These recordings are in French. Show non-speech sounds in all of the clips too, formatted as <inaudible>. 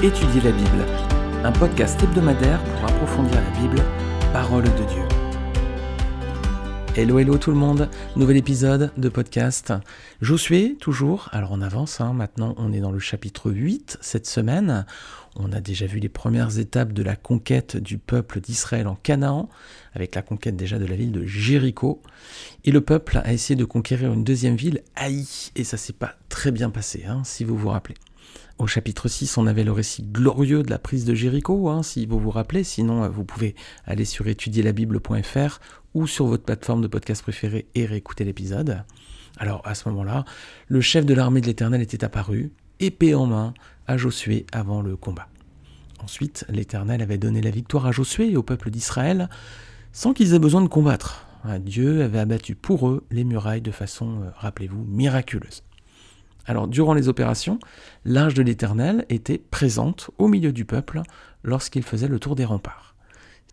Étudier la Bible, un podcast hebdomadaire pour approfondir la Bible, parole de Dieu. Hello, hello tout le monde, nouvel épisode de podcast. Josué, toujours, alors on avance, hein. maintenant on est dans le chapitre 8 cette semaine. On a déjà vu les premières étapes de la conquête du peuple d'Israël en Canaan, avec la conquête déjà de la ville de Jéricho. Et le peuple a essayé de conquérir une deuxième ville, Haï, et ça s'est pas très bien passé, hein, si vous vous rappelez. Au chapitre 6, on avait le récit glorieux de la prise de Jéricho, hein, si vous vous rappelez. Sinon, euh, vous pouvez aller sur étudierlabible.fr ou sur votre plateforme de podcast préférée et réécouter l'épisode. Alors, à ce moment-là, le chef de l'armée de l'Éternel était apparu, épée en main, à Josué avant le combat. Ensuite, l'Éternel avait donné la victoire à Josué et au peuple d'Israël sans qu'ils aient besoin de combattre. Dieu avait abattu pour eux les murailles de façon, euh, rappelez-vous, miraculeuse. Alors, durant les opérations, l'arche de l'Éternel était présente au milieu du peuple lorsqu'il faisait le tour des remparts.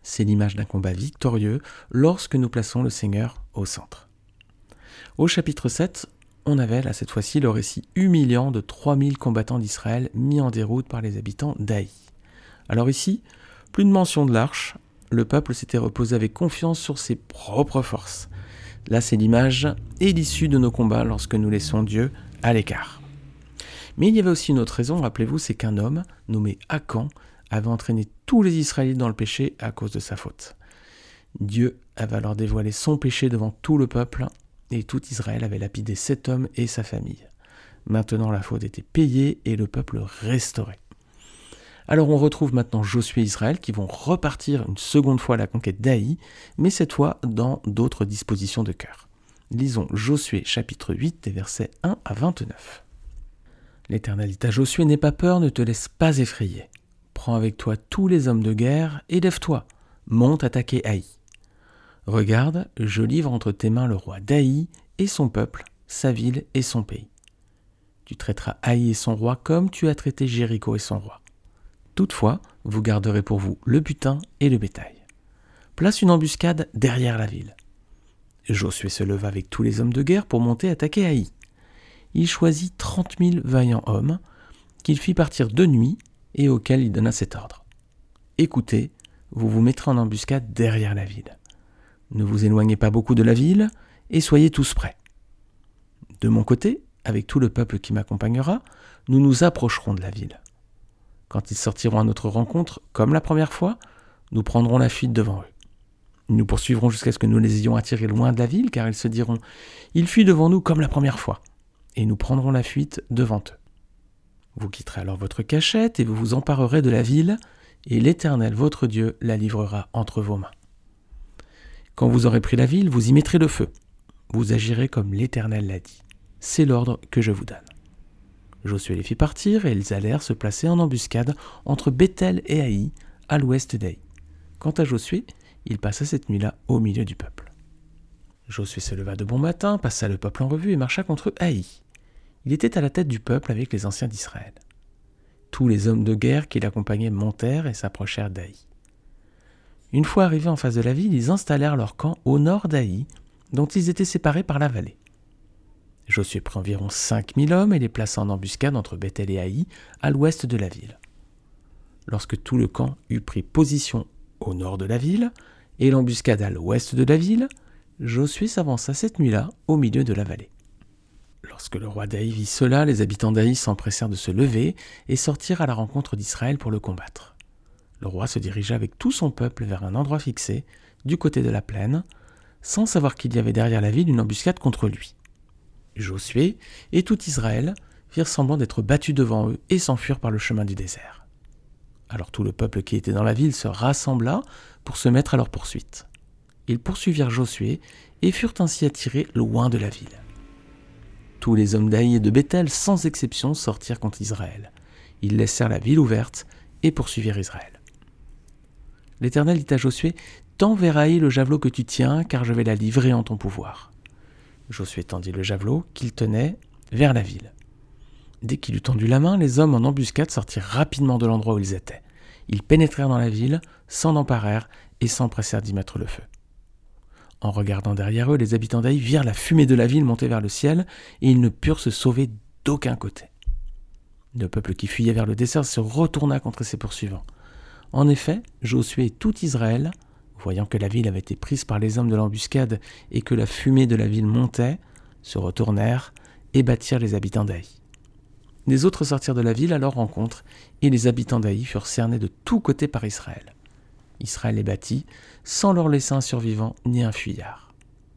C'est l'image d'un combat victorieux lorsque nous plaçons le Seigneur au centre. Au chapitre 7, on avait là cette fois-ci le récit humiliant de 3000 combattants d'Israël mis en déroute par les habitants d'Aï. Alors ici, plus de mention de l'arche, le peuple s'était reposé avec confiance sur ses propres forces. Là, c'est l'image et l'issue de nos combats lorsque nous laissons Dieu à l'écart. Mais il y avait aussi une autre raison, rappelez-vous, c'est qu'un homme nommé Akan avait entraîné tous les Israélites dans le péché à cause de sa faute. Dieu avait alors dévoilé son péché devant tout le peuple, et tout Israël avait lapidé cet homme et sa famille. Maintenant la faute était payée et le peuple restauré. Alors on retrouve maintenant Josué et Israël qui vont repartir une seconde fois à la conquête d'Aï, mais cette fois dans d'autres dispositions de cœur. Lisons Josué chapitre 8 des versets 1 à 29. L'Éternel dit à Josué, N'aie pas peur, ne te laisse pas effrayer. Prends avec toi tous les hommes de guerre et lève-toi, monte attaquer Haï. Regarde, je livre entre tes mains le roi d'Haï et son peuple, sa ville et son pays. Tu traiteras Haï et son roi comme tu as traité Jéricho et son roi. Toutefois, vous garderez pour vous le butin et le bétail. Place une embuscade derrière la ville. Josué se leva avec tous les hommes de guerre pour monter attaquer Haï. Il choisit trente mille vaillants hommes, qu'il fit partir de nuit et auxquels il donna cet ordre. Écoutez, vous vous mettrez en embuscade derrière la ville. Ne vous éloignez pas beaucoup de la ville et soyez tous prêts. De mon côté, avec tout le peuple qui m'accompagnera, nous nous approcherons de la ville. Quand ils sortiront à notre rencontre, comme la première fois, nous prendrons la fuite devant eux. Nous poursuivrons jusqu'à ce que nous les ayons attirés loin de la ville, car ils se diront Il fuit devant nous comme la première fois, et nous prendrons la fuite devant eux. Vous quitterez alors votre cachette et vous vous emparerez de la ville, et l'Éternel votre Dieu la livrera entre vos mains. Quand vous aurez pris la ville, vous y mettrez le feu. Vous agirez comme l'Éternel l'a dit. C'est l'ordre que je vous donne. Josué les fit partir et ils allèrent se placer en embuscade entre Bethel et Haï, à l'ouest d'Haï. Quant à Josué, il passa cette nuit-là au milieu du peuple. Josué se leva de bon matin, passa le peuple en revue et marcha contre Haï. Il était à la tête du peuple avec les anciens d'Israël. Tous les hommes de guerre qui l'accompagnaient montèrent et s'approchèrent d'Haï. Une fois arrivés en face de la ville, ils installèrent leur camp au nord d'Haï, dont ils étaient séparés par la vallée. Josué prit environ cinq mille hommes et les plaça en embuscade entre Bethel et Haï, à l'ouest de la ville. Lorsque tout le camp eut pris position au nord de la ville, et l'embuscade à l'ouest de la ville, Josué s'avança cette nuit-là au milieu de la vallée. Lorsque le roi d'Aï vit cela, les habitants d'Aï s'empressèrent de se lever et sortirent à la rencontre d'Israël pour le combattre. Le roi se dirigea avec tout son peuple vers un endroit fixé, du côté de la plaine, sans savoir qu'il y avait derrière la ville une embuscade contre lui. Josué et tout Israël firent semblant d'être battus devant eux et s'enfuirent par le chemin du désert. Alors tout le peuple qui était dans la ville se rassembla pour se mettre à leur poursuite. Ils poursuivirent Josué et furent ainsi attirés loin de la ville. Tous les hommes d'Aï et de Bethel, sans exception, sortirent contre Israël. Ils laissèrent la ville ouverte et poursuivirent Israël. L'Éternel dit à Josué Tends vers Haï le javelot que tu tiens, car je vais la livrer en ton pouvoir. Josué tendit le javelot qu'il tenait vers la ville. Dès qu'il eut tendu la main, les hommes en embuscade sortirent rapidement de l'endroit où ils étaient. Ils pénétrèrent dans la ville, s'en emparèrent et s'empressèrent d'y mettre le feu. En regardant derrière eux, les habitants d'Aï virent la fumée de la ville monter vers le ciel, et ils ne purent se sauver d'aucun côté. Le peuple qui fuyait vers le désert se retourna contre ses poursuivants. En effet, Josué et tout Israël, voyant que la ville avait été prise par les hommes de l'embuscade et que la fumée de la ville montait, se retournèrent et battirent les habitants d'Aï. Les autres sortirent de la ville à leur rencontre, et les habitants d'Aï furent cernés de tous côtés par Israël. Israël les battit, sans leur laisser un survivant ni un fuyard.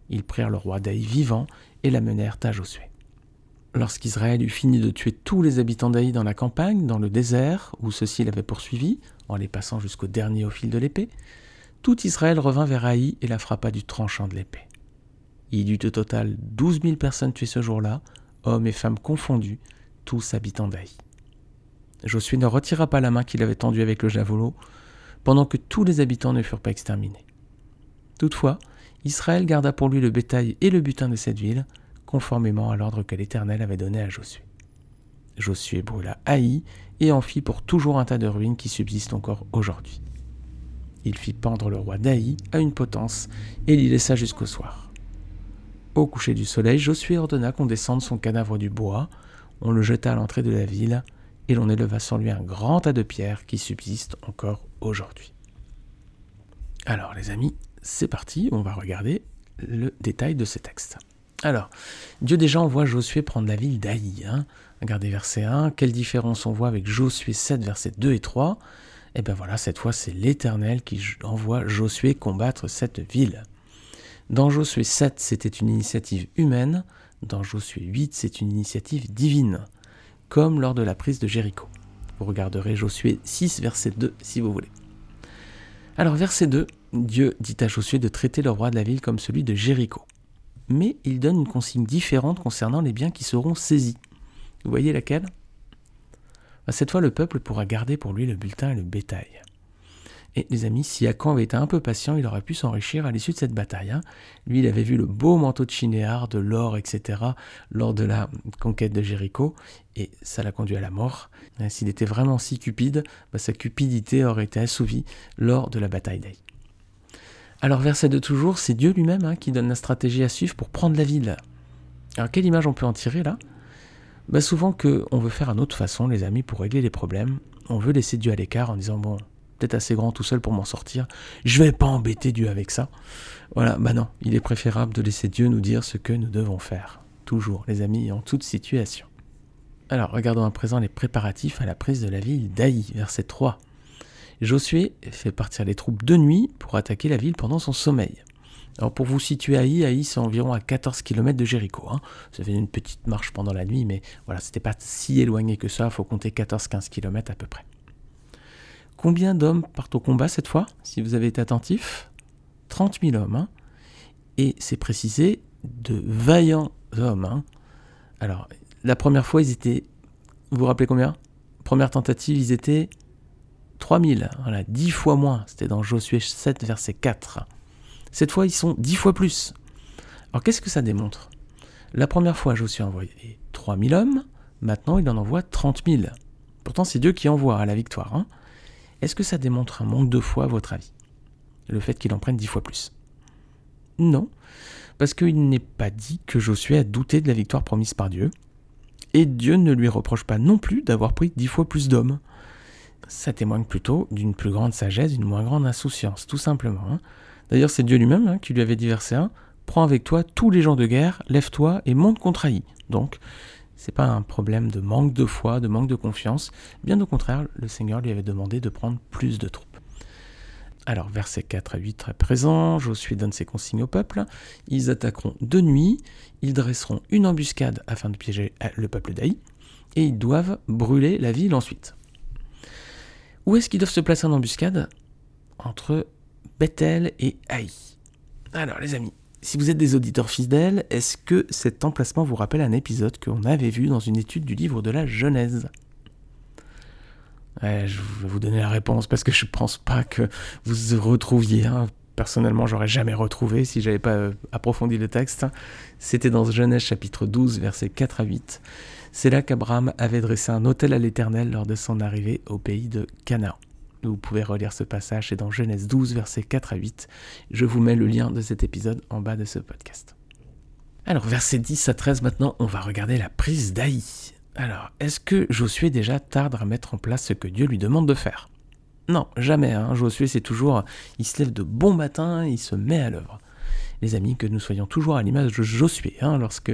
Ils prirent le roi d'Aï vivant et l'amenèrent à Josué. Lorsqu'Israël eut fini de tuer tous les habitants d'Aï dans la campagne, dans le désert, où ceux-ci l'avaient poursuivi, en les passant jusqu'au dernier au fil de l'épée, tout Israël revint vers Aï et la frappa du tranchant de l'épée. Il y eut au total douze mille personnes tuées ce jour-là, hommes et femmes confondus, tous habitants d'Aï. Josué ne retira pas la main qu'il avait tendue avec le javelot, pendant que tous les habitants ne furent pas exterminés. Toutefois, Israël garda pour lui le bétail et le butin de cette ville, conformément à l'ordre que l'Éternel avait donné à Josué. Josué brûla Haï et en fit pour toujours un tas de ruines qui subsistent encore aujourd'hui. Il fit pendre le roi d'Aï à une potence et l'y laissa jusqu'au soir. Au coucher du soleil, Josué ordonna qu'on descende son cadavre du bois, on le jeta à l'entrée de la ville, et l'on éleva sur lui un grand tas de pierres qui subsistent encore aujourd'hui. Alors les amis, c'est parti, on va regarder le détail de ce texte. Alors, Dieu déjà envoie Josué prendre la ville d'Aï. Hein. Regardez verset 1, quelle différence on voit avec Josué 7, versets 2 et 3 Eh bien voilà, cette fois c'est l'Éternel qui envoie Josué combattre cette ville. Dans Josué 7, c'était une initiative humaine, dans Josué 8, c'est une initiative divine, comme lors de la prise de Jéricho. Vous regarderez Josué 6, verset 2 si vous voulez. Alors verset 2, Dieu dit à Josué de traiter le roi de la ville comme celui de Jéricho mais il donne une consigne différente concernant les biens qui seront saisis. Vous voyez laquelle? Cette fois, le peuple pourra garder pour lui le bulletin et le bétail. Et les amis, si Akan avait été un peu patient, il aurait pu s'enrichir à l'issue de cette bataille. Hein. Lui, il avait vu le beau manteau de Chinéar, de l'or, etc., lors de la conquête de Jéricho, et ça l'a conduit à la mort. S'il était vraiment si cupide, bah, sa cupidité aurait été assouvie lors de la bataille d'Aï. Alors verset de toujours, c'est Dieu lui-même hein, qui donne la stratégie à suivre pour prendre la ville. Alors quelle image on peut en tirer là? Bah Souvent qu'on veut faire à notre façon, les amis, pour régler les problèmes. On veut laisser Dieu à l'écart en disant, bon, peut-être assez grand tout seul pour m'en sortir, je vais pas embêter Dieu avec ça. Voilà, bah non, il est préférable de laisser Dieu nous dire ce que nous devons faire. Toujours, les amis, en toute situation. Alors, regardons à présent les préparatifs à la prise de la ville d'Aï, verset 3. Josué fait partir les troupes de nuit pour attaquer la ville pendant son sommeil. Alors pour vous situer Haï, Haï c'est environ à 14 km de Jéricho. Hein. Ça fait une petite marche pendant la nuit, mais voilà, c'était pas si éloigné que ça, faut compter 14-15 km à peu près. Combien d'hommes partent au combat cette fois, si vous avez été attentif? 30 000 hommes. Hein. Et c'est précisé de vaillants hommes. Hein. Alors, la première fois, ils étaient. Vous vous rappelez combien? Première tentative, ils étaient 3000, voilà, 10 fois moins. C'était dans Josué 7, verset 4. Cette fois, ils sont 10 fois plus. Alors, qu'est-ce que ça démontre? La première fois, Josué envoyé 3000 hommes. Maintenant, il en envoie 30 000. Pourtant, c'est Dieu qui envoie à la victoire. Hein. Est-ce que ça démontre un manque de foi, à votre avis? Le fait qu'il en prenne 10 fois plus? Non, parce qu'il n'est pas dit que Josué a douté de la victoire promise par Dieu. Et Dieu ne lui reproche pas non plus d'avoir pris 10 fois plus d'hommes ça témoigne plutôt d'une plus grande sagesse, d'une moins grande insouciance, tout simplement. Hein. D'ailleurs, c'est Dieu lui-même hein, qui lui avait dit verset 1 Prends avec toi tous les gens de guerre, lève-toi et monte contre Haï. Donc, c'est pas un problème de manque de foi, de manque de confiance. Bien au contraire, le Seigneur lui avait demandé de prendre plus de troupes. Alors, versets 4 à 8 très présents, Josué donne ses consignes au peuple. Ils attaqueront de nuit, ils dresseront une embuscade afin de piéger le peuple d'Aï, et ils doivent brûler la ville ensuite. Où est-ce qu'ils doivent se placer en embuscade? Entre Bethel et Haï. Alors les amis, si vous êtes des auditeurs fidèles, est-ce que cet emplacement vous rappelle un épisode qu'on avait vu dans une étude du livre de la Genèse? Je vais vous donner la réponse parce que je ne pense pas que vous retrouviez. Hein. Personnellement, j'aurais jamais retrouvé si j'avais pas euh, approfondi le texte. C'était dans Genèse chapitre 12, versets 4 à 8. C'est là qu'Abraham avait dressé un autel à l'Éternel lors de son arrivée au pays de Canaan. Vous pouvez relire ce passage, c'est dans Genèse 12, versets 4 à 8. Je vous mets le lien de cet épisode en bas de ce podcast. Alors, versets 10 à 13 maintenant, on va regarder la prise d'Aï. Alors, est-ce que Josué déjà tarde à mettre en place ce que Dieu lui demande de faire? Non, jamais. Hein. Josué, c'est toujours, il se lève de bon matin, il se met à l'œuvre. Les amis, que nous soyons toujours à l'image de Josué. Hein. lorsque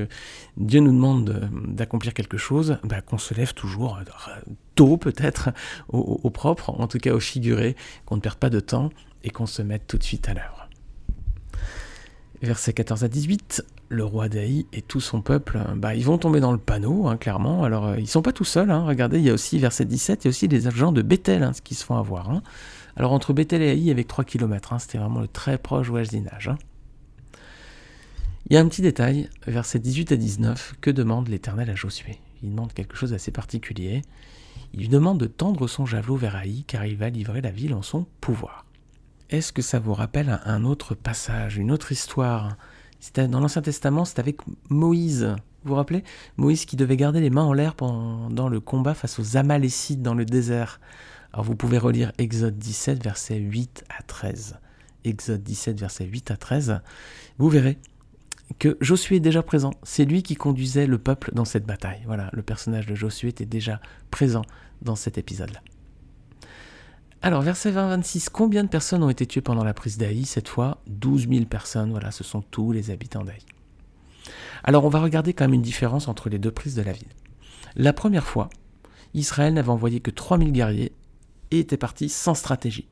Dieu nous demande d'accomplir quelque chose, bah, qu'on se lève toujours euh, tôt peut-être, au propre, en tout cas au figuré, qu'on ne perde pas de temps et qu'on se mette tout de suite à l'œuvre. Versets 14 à 18, le roi d'Aï et tout son peuple, bah, ils vont tomber dans le panneau, hein, clairement. Alors, euh, ils sont pas tout seuls. Hein. Regardez, il y a aussi, verset 17, il y a aussi les agents de Bethel qui se font avoir. Alors, entre Bethel et Aï, avec 3 km, c'était vraiment le très proche voisinage. Il y a un petit détail, versets 18 à 19, que demande l'Éternel à Josué Il demande quelque chose d'assez particulier. Il lui demande de tendre son javelot vers Aï, car il va livrer la ville en son pouvoir. Est-ce que ça vous rappelle un autre passage, une autre histoire? Dans l'Ancien Testament, c'est avec Moïse. Vous vous rappelez? Moïse qui devait garder les mains en l'air pendant le combat face aux Amalécites dans le désert. Alors vous pouvez relire Exode 17, versets 8 à 13. Exode 17, versets 8 à 13. Vous verrez que Josué est déjà présent. C'est lui qui conduisait le peuple dans cette bataille. Voilà, le personnage de Josué était déjà présent dans cet épisode-là. Alors, verset 20-26, combien de personnes ont été tuées pendant la prise d'Aï Cette fois, 12 000 personnes, voilà, ce sont tous les habitants d'Aï. Alors, on va regarder quand même une différence entre les deux prises de la ville. La première fois, Israël n'avait envoyé que 3 000 guerriers et était parti sans stratégie.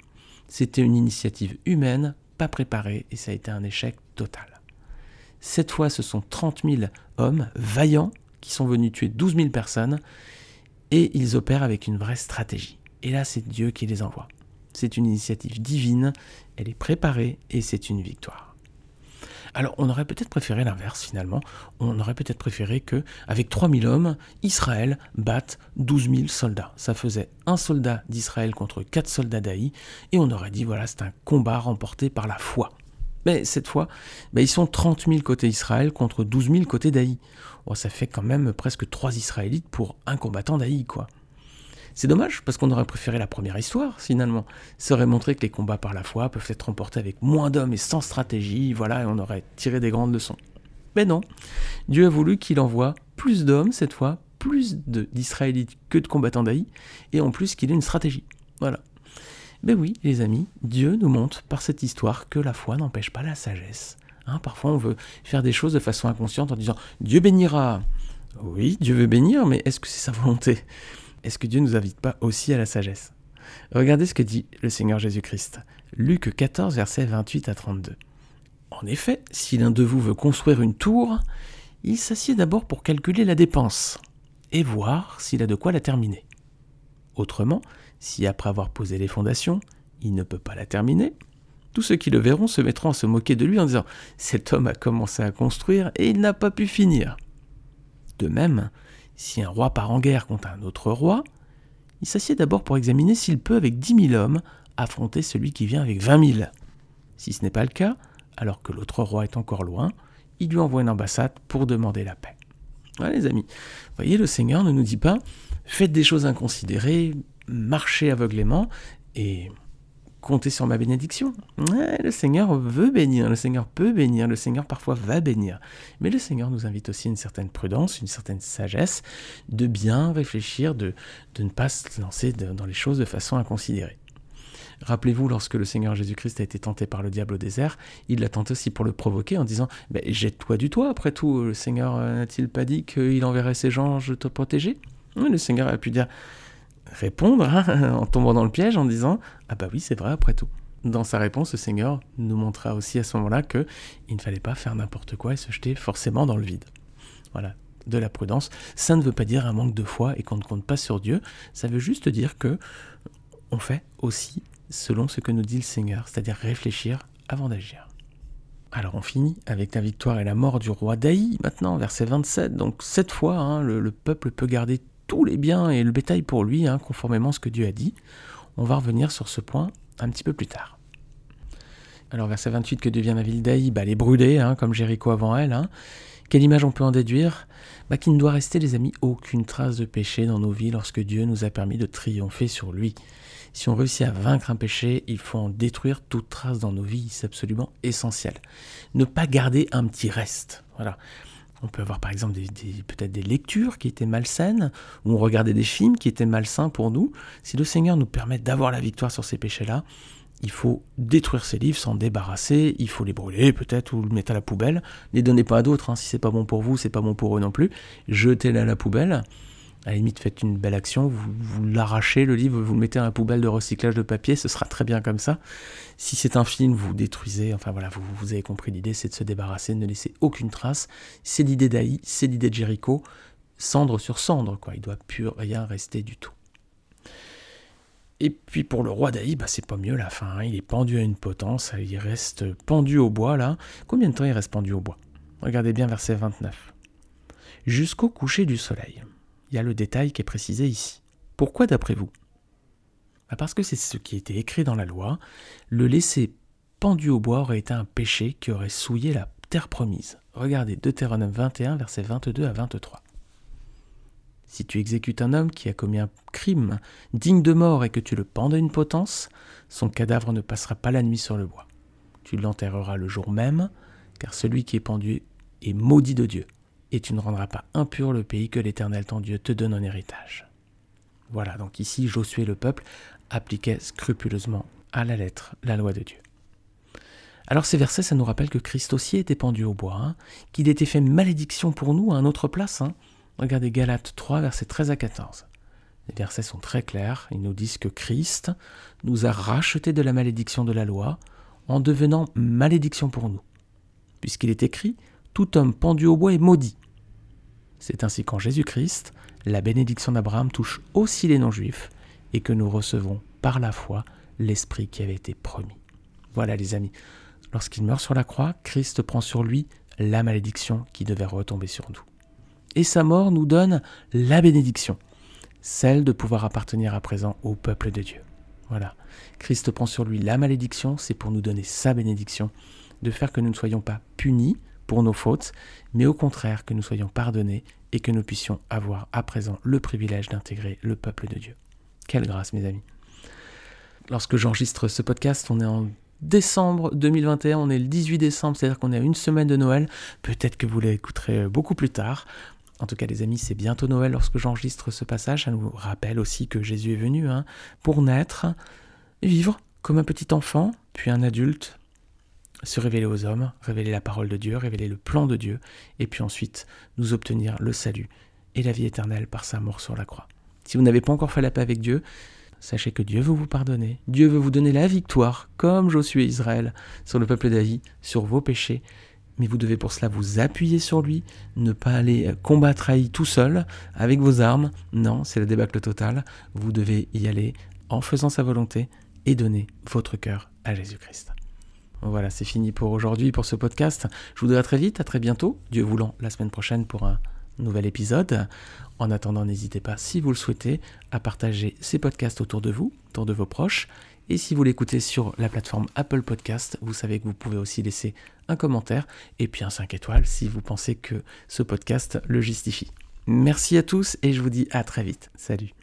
C'était une initiative humaine, pas préparée, et ça a été un échec total. Cette fois, ce sont 30 000 hommes vaillants qui sont venus tuer 12 000 personnes, et ils opèrent avec une vraie stratégie. Et là, c'est Dieu qui les envoie. C'est une initiative divine, elle est préparée et c'est une victoire. Alors, on aurait peut-être préféré l'inverse finalement. On aurait peut-être préféré que, avec 3000 hommes, Israël batte 12 000 soldats. Ça faisait un soldat d'Israël contre quatre soldats d'Aï, et on aurait dit voilà, c'est un combat remporté par la foi. Mais cette fois, bah, ils sont 30 000 côté Israël contre 12 000 côté d'Aï. Oh, ça fait quand même presque 3 Israélites pour un combattant d'Aï, quoi. C'est dommage, parce qu'on aurait préféré la première histoire, finalement. Ça aurait montré que les combats par la foi peuvent être remportés avec moins d'hommes et sans stratégie, voilà, et on aurait tiré des grandes leçons. Mais non, Dieu a voulu qu'il envoie plus d'hommes cette fois, plus d'Israélites que de combattants d'Aï, et en plus qu'il ait une stratégie. Voilà. Ben oui, les amis, Dieu nous montre par cette histoire que la foi n'empêche pas la sagesse. Hein, parfois, on veut faire des choses de façon inconsciente en disant Dieu bénira. Oui, Dieu veut bénir, mais est-ce que c'est sa volonté? Est-ce que Dieu ne nous invite pas aussi à la sagesse? Regardez ce que dit le Seigneur Jésus-Christ. Luc 14, versets 28 à 32. En effet, si l'un de vous veut construire une tour, il s'assied d'abord pour calculer la dépense et voir s'il a de quoi la terminer. Autrement, si après avoir posé les fondations, il ne peut pas la terminer, tous ceux qui le verront se mettront à se moquer de lui en disant Cet homme a commencé à construire et il n'a pas pu finir. De même, si un roi part en guerre contre un autre roi, il s'assied d'abord pour examiner s'il peut, avec dix mille hommes, affronter celui qui vient avec vingt mille. Si ce n'est pas le cas, alors que l'autre roi est encore loin, il lui envoie une ambassade pour demander la paix. Voilà les amis, voyez, le Seigneur ne nous dit pas faites des choses inconsidérées, marchez aveuglément et comptez sur ma bénédiction. le Seigneur veut bénir, le Seigneur peut bénir, le Seigneur parfois va bénir. Mais le Seigneur nous invite aussi une certaine prudence, une certaine sagesse, de bien réfléchir, de, de ne pas se lancer dans les choses de façon inconsidérée. Rappelez-vous, lorsque le Seigneur Jésus-Christ a été tenté par le diable au désert, il l'a tenté aussi pour le provoquer en disant Jette-toi du toit, après tout, le Seigneur n'a-t-il pas dit qu'il enverrait ses anges te protéger? Le Seigneur a pu dire répondre hein, <laughs> en tombant dans le piège en disant Ah bah oui, c'est vrai après tout. Dans sa réponse, le Seigneur nous montra aussi à ce moment-là que il ne fallait pas faire n'importe quoi et se jeter forcément dans le vide. Voilà, de la prudence. Ça ne veut pas dire un manque de foi et qu'on ne compte pas sur Dieu. Ça veut juste dire que on fait aussi selon ce que nous dit le Seigneur, c'est-à-dire réfléchir avant d'agir. Alors on finit avec la victoire et la mort du roi Daï, maintenant, verset 27. Donc cette fois, hein, le, peuple peut garder tous les biens et le bétail pour lui, hein, conformément à ce que Dieu a dit. On va revenir sur ce point un petit peu plus tard. Alors verset 28, que devient la ville d'Aï bah, Elle est brûlée, hein, comme Jéricho avant elle. Hein. Quelle image on peut en déduire? Bah, Qu'il ne doit rester, les amis, aucune trace de péché dans nos vies lorsque Dieu nous a permis de triompher sur lui. Si on réussit à vaincre un péché, il faut en détruire toute trace dans nos vies, c'est absolument essentiel. Ne pas garder un petit reste. Voilà. On peut avoir par exemple peut-être des lectures qui étaient malsaines, ou on regardait des films qui étaient malsains pour nous. Si le Seigneur nous permet d'avoir la victoire sur ces péchés-là, il faut détruire ces livres, s'en débarrasser, il faut les brûler peut-être ou le mettre à la poubelle. Ne les donnez pas à d'autres, hein. si c'est pas bon pour vous, c'est pas bon pour eux non plus. Jetez-les à la poubelle. À la limite, faites une belle action, vous, l'arrachez, le livre, vous le mettez à la poubelle de recyclage de papier, ce sera très bien comme ça. Si c'est un film, vous détruisez, enfin voilà, vous, avez compris l'idée, c'est de se débarrasser, ne laisser aucune trace. C'est l'idée d'Aï, c'est l'idée de Jéricho, cendre sur cendre, quoi, il doit plus rien rester du tout. Et puis pour le roi d'Aï, bah c'est pas mieux la fin, hein. il est pendu à une potence, il reste pendu au bois là. Combien de temps il reste pendu au bois? Regardez bien verset 29. Jusqu'au coucher du soleil il y a le détail qui est précisé ici. Pourquoi d'après vous? Bah, Parce que c'est ce qui était écrit dans la loi. Le laisser pendu au bois aurait été un péché qui aurait souillé la terre promise. Regardez Deutéronome 21, versets 22 à 23. Si tu exécutes un homme qui a commis un crime digne de mort et que tu le pendes à une potence, son cadavre ne passera pas la nuit sur le bois. Tu l'enterreras le jour même, car celui qui est pendu est maudit de Dieu et tu ne rendras pas impur le pays que l'Éternel ton Dieu te donne en héritage. Voilà, donc ici Josué le peuple appliquait scrupuleusement à la lettre la loi de Dieu. Alors ces versets, ça nous rappelle que Christ aussi était pendu au bois, hein, qu'il était fait malédiction pour nous à un autre place. Hein. Regardez Galates 3, versets 13 à 14. Les versets sont très clairs, ils nous disent que Christ nous a rachetés de la malédiction de la loi en devenant malédiction pour nous. Puisqu'il est écrit, tout homme pendu au bois est maudit. C'est ainsi qu'en Jésus-Christ, la bénédiction d'Abraham touche aussi les non-juifs et que nous recevons par la foi l'Esprit qui avait été promis. Voilà les amis, lorsqu'il meurt sur la croix, Christ prend sur lui la malédiction qui devait retomber sur nous. Et sa mort nous donne la bénédiction, celle de pouvoir appartenir à présent au peuple de Dieu. Voilà, Christ prend sur lui la malédiction, c'est pour nous donner sa bénédiction, de faire que nous ne soyons pas punis pour nos fautes, mais au contraire que nous soyons pardonnés et que nous puissions avoir à présent le privilège d'intégrer le peuple de Dieu. Quelle grâce, mes amis. Lorsque j'enregistre ce podcast, on est en décembre 2021, on est le 18 décembre, c'est-à-dire qu'on est à une semaine de Noël. Peut-être que vous l'écouterez beaucoup plus tard. En tout cas, les amis, c'est bientôt Noël lorsque j'enregistre ce passage. Ça nous rappelle aussi que Jésus est venu hein, pour naître, vivre comme un petit enfant, puis un adulte, se révéler aux hommes, révéler la parole de Dieu, révéler le plan de Dieu, et puis ensuite nous obtenir le salut et la vie éternelle par sa mort sur la croix. Si vous n'avez pas encore fait la paix avec Dieu, sachez que Dieu veut vous pardonner, Dieu veut vous donner la victoire, comme Josué Israël, sur le peuple d'Aï, sur vos péchés, mais vous devez pour cela vous appuyer sur lui, ne pas aller combattre Aï tout seul, avec vos armes, non, c'est la débâcle totale, vous devez y aller en faisant sa volonté et donner votre cœur à Jésus-Christ. Voilà, c'est fini pour aujourd'hui, pour ce podcast. Je vous dis à très vite, à très bientôt, Dieu voulant, la semaine prochaine pour un nouvel épisode. En attendant, n'hésitez pas, si vous le souhaitez, à partager ces podcasts autour de vous, autour de vos proches. Et si vous l'écoutez sur la plateforme Apple Podcast, vous savez que vous pouvez aussi laisser un commentaire et puis un 5 étoiles si vous pensez que ce podcast le justifie. Merci à tous et je vous dis à très vite. Salut.